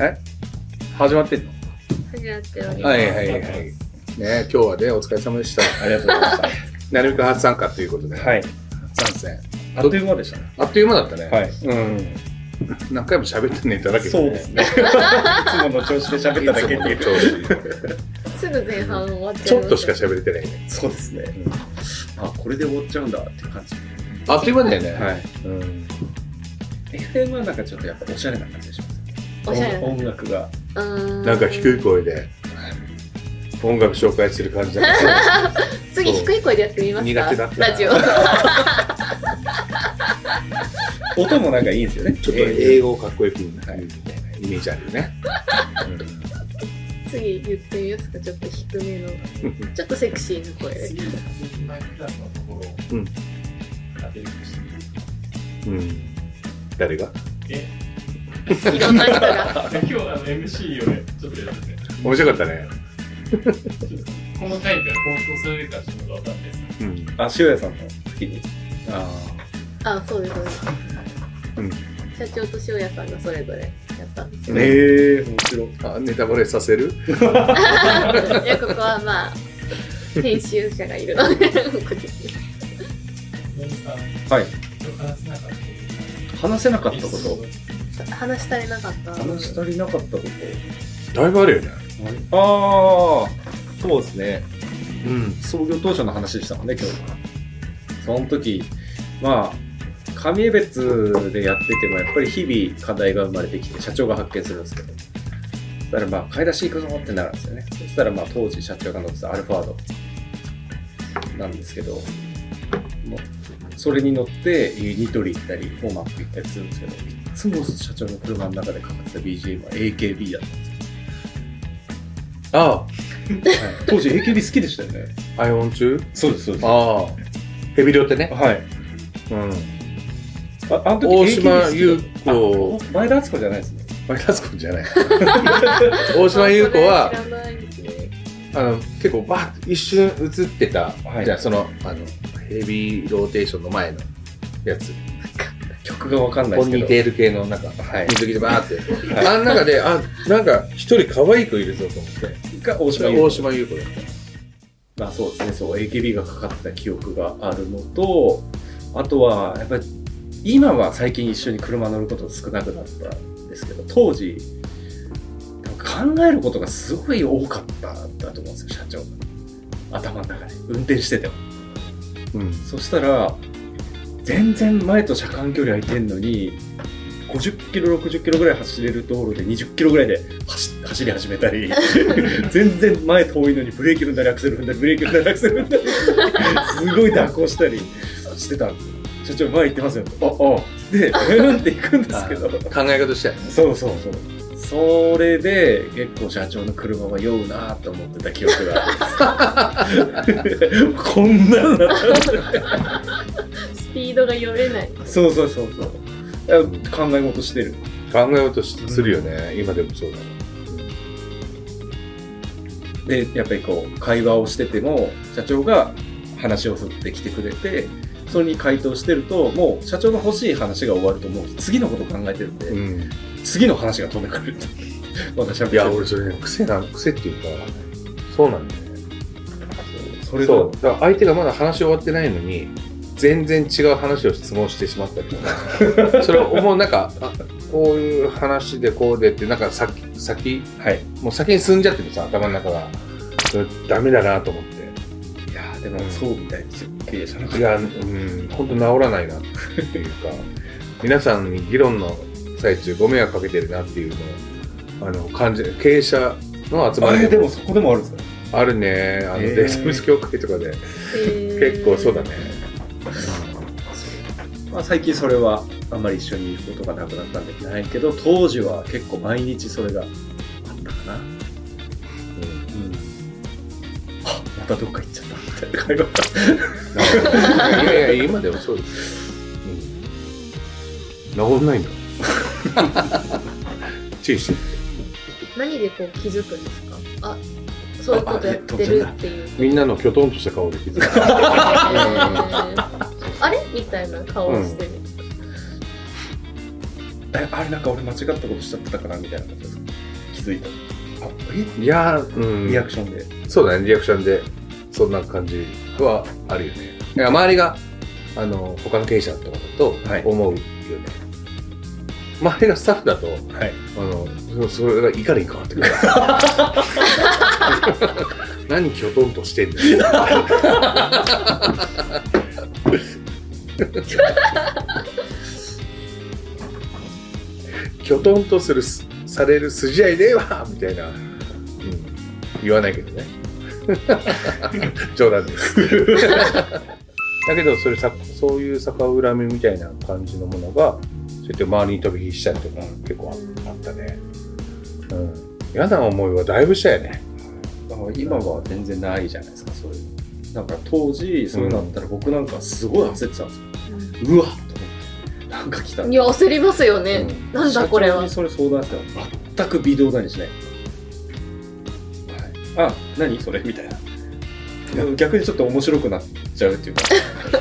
え？始まってんの？始まっております。はいはいはい。ね今日はね、お疲れ様でした。ありがとうございましなるべく初参加ということで、た。はい。参戦。あっという間でしたね。あっという間だったね。はい。うん。何回も喋ったネタだけど、そうですね。いつもの調子で喋っただけっていう。いつもの調すぐ前半終わっちゃいま子ちょっとしか喋れてないね。そうですね。あ、これで終わっちゃうんだっていう感じ。あっという間だよね。はい。うん。FM はなんかちょっとやっぱおしゃれな感じがします。おしゃれ音音楽が。うーんなんか低い声で音楽紹介する感じだった。次低い声でやってみますか？苦手だったなラジオ。音もなんかいいんですよね。ちょっと英語をかっこよく言うみたいなイメージあるよね。次言ってみますか？ちょっと低めの。ちょっとセクシーな声で。うんうん。誰が？いろんな人が。今日あの MC をね、ちょっとやってて、面白かったね。この回から放送されるかちょっとわかんないです。うん。あ、塩谷さんの？時に。ああ、そうです、そうです。うん。社長と塩谷さんがそれぞれやったんですあ。ええ、面白い。あ、ネタバレさせる？いや、ここはまあ、編集者がいるので、はい。話せなかったこと。話し足りなかった？話し足りなかったこと？だいぶあるよね。ああ、そうですね。うん。創業当初の話でしたもんね、今日。その時、まあ、上江別でやってても、やっぱり日々課題が生まれてきて、社長が発見するんですけど。そしたら、まあ、買い出し行くぞってなるんですよね。そしたら、まあ、当時社長が乗ってたアルファードなんですけど、もうそれに乗って、ユニトリ行ったり、フォーマック行ったりするんですけど、いつも社長の車の中でかかってた BGM は AKB だったんですよ。あはい、当時 AKB 好きでしたよね。あ、アイオン中？そうです、そうです。ああ。ヘビロってね。はい。うん。ああの時大島優子あ前田敦子じゃないですね。マイナスコンじゃない。大島優子は。あの、結構バーッと一瞬映ってた、はいじゃあその、あの、ヘビーローテーションの前のやつ。曲がわかんないですけど。ポニーテール系の中、はい水着でバーって。あの中で、あ、なんか一人可愛い子いるぞと思って。が大島優子。は大島優子だった。まあそうですね、そう、AKB がかかってた記憶があるのと、あとは、やっぱり、今は最近一緒に車乗ること少なくなったんですけど、当時、考えることがすごい多かったんだと思うんですよ、社長が。頭の中で。運転してても。うん。そしたら、全然前と車間距離空いてんのに、50キロ、60キロぐらい走れる道路で20キロぐらいで走走り始めたり、全然前遠いのにブレーキ踏んだりアクセル踏んだり、ブレーキ踏んだりアクセル踏んだり、すごい蛇行したりしてたんですよ。社長前行ってますよ。あ、あ、で、うんって行くんですけど、考え方したよね。そうそうそう。それで結構社長の車は酔うなと思ってた記憶があるんです。こんなのスピードが読めない。そうそうそうそう。考え事してる。考えようとしするよね。今でもそうだね。で、やっぱりこう、会話をしてても、社長が話を振ってきてくれて、それに回答してると、もう社長の欲しい話が終わると、もう次のこと考えてるんで、うん。次の話が飛んでくると。また喋っていや、俺それね、癖なの、癖っていうか、そうなんだよね。それがそう。だから相手がまだ話終わってないのに、全然違う話を質問してしまったりとか、それをもうなんか、あこういう話でこうでって、なんか先、先、はい。もう先に進んじゃってるさ、頭の中が。それダメだなと思って。いやーでもそうみたいですよ。経営者のいや、うん、本当治らないなっていうか、皆さんに議論の最中ご迷惑かけてるなっていうのを、あの、感じ、経営者の集まりあれでもそこでもあるんですか？あるね、あの、データベース協会とかで、結構そうだね。まあ、最近それはあんまり一緒にいることがなくなったんでないけど当時は結構毎日それがあったかな、うん、あまたどっか行っちゃった。みたいな会話いやいや、今でもそうですよ。うん、治んないんだ。注意して。何でこう気づくんですか？あ、そういうことやってるっていう。みんなのきょとんとした顔で気づく。えーあれみたいな顔をしてる。えあれなんか俺間違ったことしちゃってたかなみたいなことですか気づいたあいやー、うん、えリアクションでそうだね、リアクションで、そんな感じはあるよね。いや周りが、あの、他の経営者とかだとはい思うよね。周りがスタッフだと、はいあの、そそれが怒りに変わってくる。何きょとんとしてんだよ。きょとんとするす、される筋合いねえわみたいな、うん、言わないけどね。冗談です。だけど、それさ、そういう逆恨みみたいな感じのものが、そうやって周りに飛び火したりとか結構ああったね。うん。嫌な思いはだいぶしたよね。だから今は全然ないじゃないですかそういう。だから当時そういうのあったら僕なんかすごい焦ってたんですよ、うわっと思ってなんか来たいや焦りますよね、なんだこれは。それ相談したら全く微動だにしない、はい、あ何それみたいな。逆にちょっと面白くなっちゃうっていうか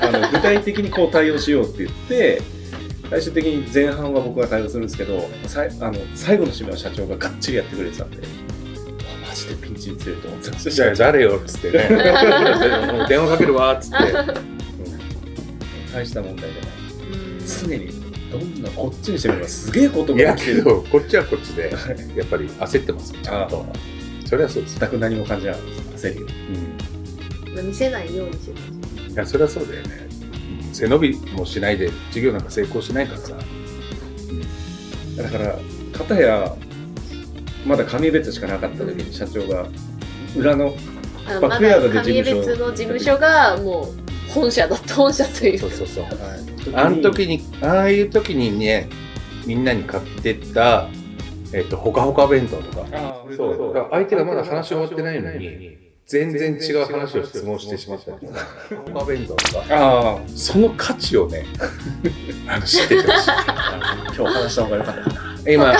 あの具体的にこう対応しようって言って最終的に前半は僕が対応するんですけどさいあの最後の締めは社長ががっちりやってくれてたんであマジでピンチに強いと思ってましたじゃあ誰よっつってね。もう電話かけるわっつって。大した問題じゃないうん常にどんなこっちにしてみればすげえこといやが起きてるけど、こっちはこっちで、やっぱり焦ってますよ、ちゃんあと。それはそうです。全く何も感じなかったです焦りをうん。まあ見せないようにしてますいや、それはそうだよね。背伸びもしないで、授業なんか成功しないからさ。だから片やまだ紙別しかなかった時に社長が裏のあのバックヤードで事務所紙別の事務所がもう本社だった本社というそうそうそう。ああの時に、ああいう時にね、みんなに買ってった、えっと、ほかほか弁当とか。あそう。だから相手がまだ話終わってないのに、全然違う話を質問してしまったりとか、ほかほか弁当とか、あその価値をね、あの知っててほしい。今日話した方がよかった。今、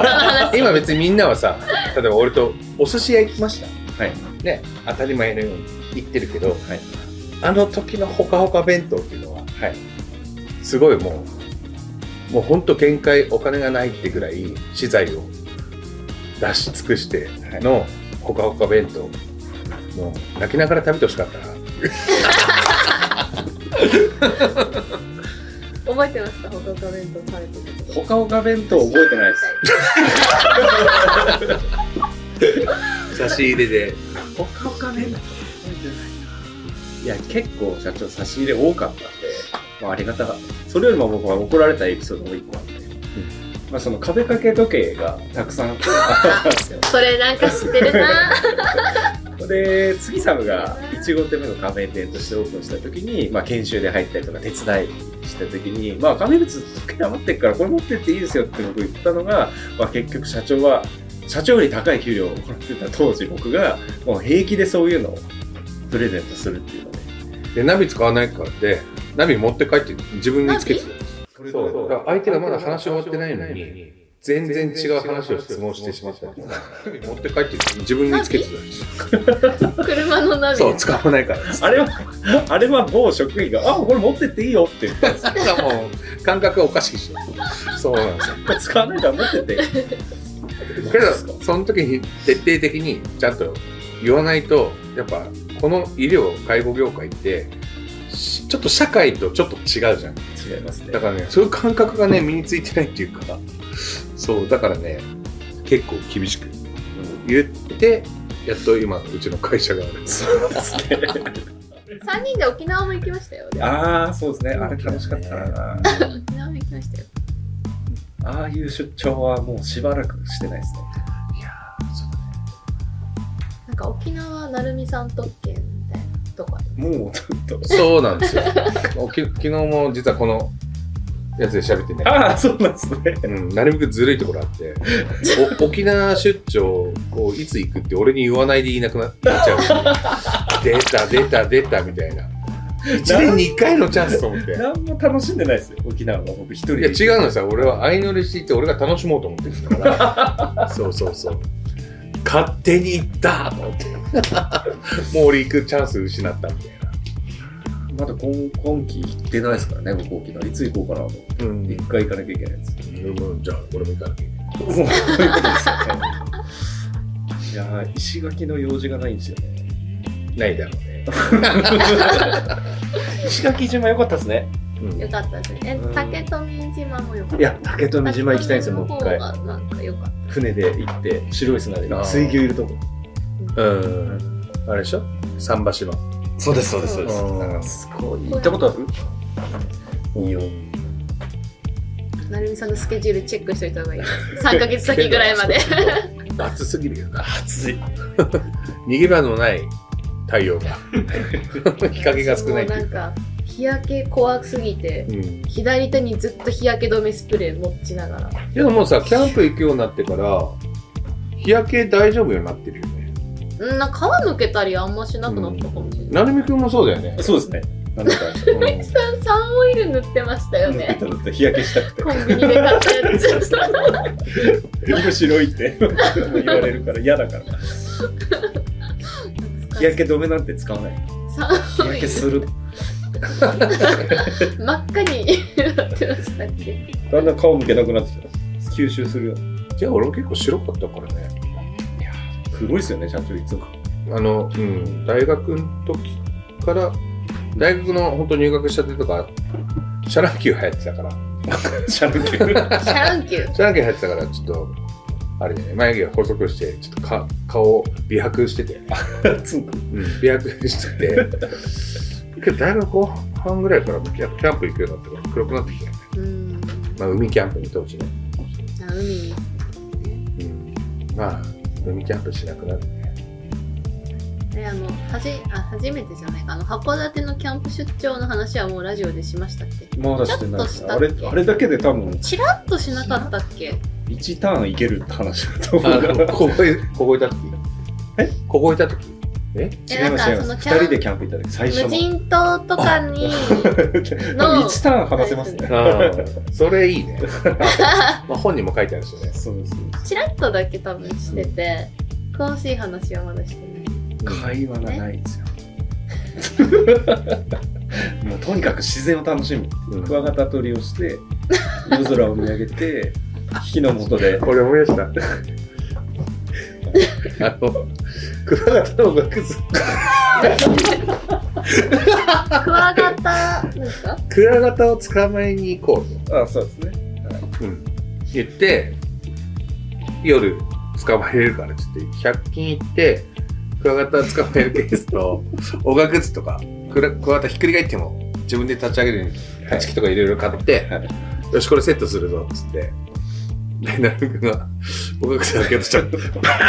今別にみんなはさ、例えば俺とお寿司屋行きました。はい。ね、当たり前のように言ってるけど、はい。あの時のほかほか弁当っていうのは、はい。すごいもう、もう本当限界お金がないってぐらい資材を出し尽くしてのほかほか弁当、もう泣きながら食べてほしかったな。覚えてますかほかほか弁当食べてること。ほかほか弁当覚えてないです。差し入れで。ほかほか弁当覚えてないいや結構社長差し入れ多かったんで、まあ、ありがたかったそれよりも僕は怒られたエピソードも1個あって、まあ、その壁掛け時計がたくさんあったんですよ。それなんか知ってるなで杉サムが1号店目の加盟店としてオープンした時に、まあ、研修で入ったりとか手伝いした時に、まあ、加盟物時計余ってるからこれ持ってっていいですよって僕言ったのが、まあ、結局社長は社長より高い給料をもらってた当時僕がもう平気でそういうのをプレゼントするっていうのでで、ナビ使わないからって、ナビ持って帰って自分につけてた。そう。だから相手がまだ話終わってないのに、全然違う話を質問してしまった持って帰って自分につけてた。車のナビそう、使わないから。あれはあれは某職員が「あこれ持ってっていいよ」って言ったんですよだからもう、感覚がおかしいし。そうなんですよ。使わないから持ってってけど、その時に徹底的にちゃんと言わないと、やっぱ、この医療、介護業界って、しちょっと社会とちょっと違うじゃん。違いますねだからね、そういう感覚がね、身についてないっていうか、そう、だからね、結構厳しく言って、やっと今、うちの会社がある。そうですね3人で沖縄も行きましたよ。ああそうですね。あれ楽しかったな。沖縄も行きましたよ。ああいう出張はもうしばらくしてないですね。いやーそうだね。なんか沖縄成美さん特権みたいなとこあります。もうちょっと。そうなんですよ。おき昨日も実はこのやつで喋ってね。ああそうなんですねうん、なるべくずるいところあって、お沖縄出張、こう、いつ行くって俺に言わないでいなくなっちゃう。出た、出た、出た、みたいな。1年に1回のチャンスと思って。何も楽しんでないですよ沖縄は僕一人いやで違うのさ、俺は相乗りしていって俺が楽しもうと思ってるんだから。そうそうそう。勝手に行ったと思って。もう俺行くチャンス失ったみたいまだ今今期行ってないですからね僕沖縄いつ行こうかなとな。うん一回行かなきゃいけないんですうんじゃあ俺も行かなきゃいけない。そういうことですよねいやー石垣の用事がないんですよね。ないだろうね。石垣島良かったですね。うんよかったですね。竹富島もよかった。いや、竹富島行きたいんですよ、もう一回。船で行って、白い砂で水牛いるとこ。うん。あれでしょ？桟橋の。そうです、そうです、そうですなんかすごい。行ったことある？いいよ。た。なるみさんのスケジュールチェックしといた方がいい。3ヶ月先ぐらいまで。暑すぎるよな。暑い。逃げ場のない太陽が。日陰が少ないっていなんか、日焼け怖すぎて、うん。左手にずっと日焼け止めスプレー持ちながら。でももうさ、キャンプ行くようになってから、日焼け大丈夫ようになってるよね。うん、なんか皮抜けたりあんましなくなったかもしれない。なるみくん もそうだよね。そうですね。なんだか、うんさサンオイル塗ってましたよね。だって日焼けしたくて。コンビニで買ったやつ。色白いって言われるから嫌だから。日焼け止めなんて使わない。サ日焼ンオイルけする。真っ赤になってましたっけ？だんだん顔向けなくなってきた。吸収するよ。じゃあ俺も結構白かったからね。黒いですよね、社長いつも。あの、うん、大学の時から、大学の本当入学したてとか、シャ乱Q流行ってたから、シャルケシャ乱Q。シャランキュー流行ってたから、ちょっと、あれね、眉毛が細くして、ちょっとか顔を美白してて、つんく。うん、美白してて、けど大学後半ぐらいからキャキャンプ行くようになってから黒くなってきた。まあ海キャンプに当時ね。あ海に。うん、まあ、海キャンプしなくなるね。え、あの、はじ、あ、初めてじゃないか。あの、函館のキャンプ出張の話はもうラジオでしましたっけ？まだしてないですあちょっとしたっけ？れ、あれだけで多分、チラッとしなかったっけ？1ターンいけるって話だと思う。から。ここへ、ここいた時え？ここいた時え？え違います、違います。なんかその2キャン人でキャンプ行った時、最初の。無人島とかに、多分1ターン話せますね。それいいね。まあ本にも書いてあるしね。そうです。チラッとだけ多分してて、詳しい話はまだしてない。会話がないんですよ。もうとにかく自然を楽しむ。うんクワガタ取りをして、夜空を見上げて、火の元で、俺思い出した。あの、クワガタの学図、クワガタ、なんですか？クワガタを捕まえに行こうと。あそうですね。うん。言って、夜捕まえれるからっつって、100均行って、クワガタを捕まえるケースと、おがくずとか、クラクワガタひっくり返っても自分で立ち上げるように、立ち木とかいろいろ買って、はいよし、これセットするぞ、っつって。で、なるみくんが、おがくず開けとしたら、バ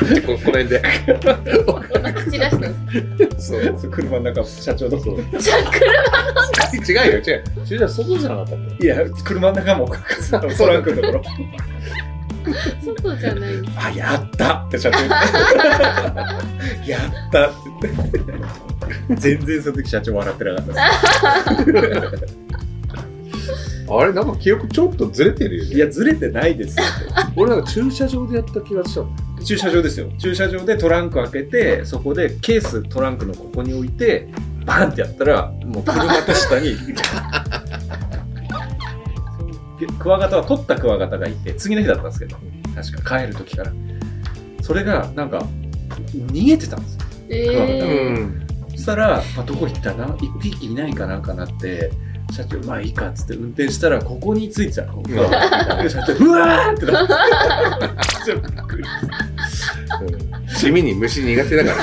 ーンってここの辺で、おがなんか口出したんですそう。車の中、社長の。そう車違うよ、違う。駐車外じゃなかったっけいや、車の中も、トランクのところ。外じゃないあ、やったって社長。やったって言って。全然その時社長笑ってなかったです。あれなんか記憶ちょっとずれてるよね。いや、ずれてないですよ。俺なんか駐車場でやった気がしたの。駐車場ですよ。駐車場でトランク開けて、そこでケーストランクのここに置いて、バーンってやったら、もう車と下に。クワガタは取ったクワガタがいて、次の日だったんですけど、確か帰る時から。それが、なんか、逃げてたんですよ。クワガタえん。そしたら、あ、どこ行ったな？一匹いないかなんかなって、社長、まあいいかっつって運転したら、ここについてたの。クワガタで社長、うわーってなって。地味に虫苦手だから。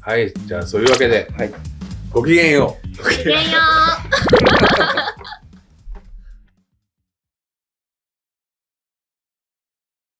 はい、じゃあそういうわけで、はいごきげんよう。ー、ごきげんよう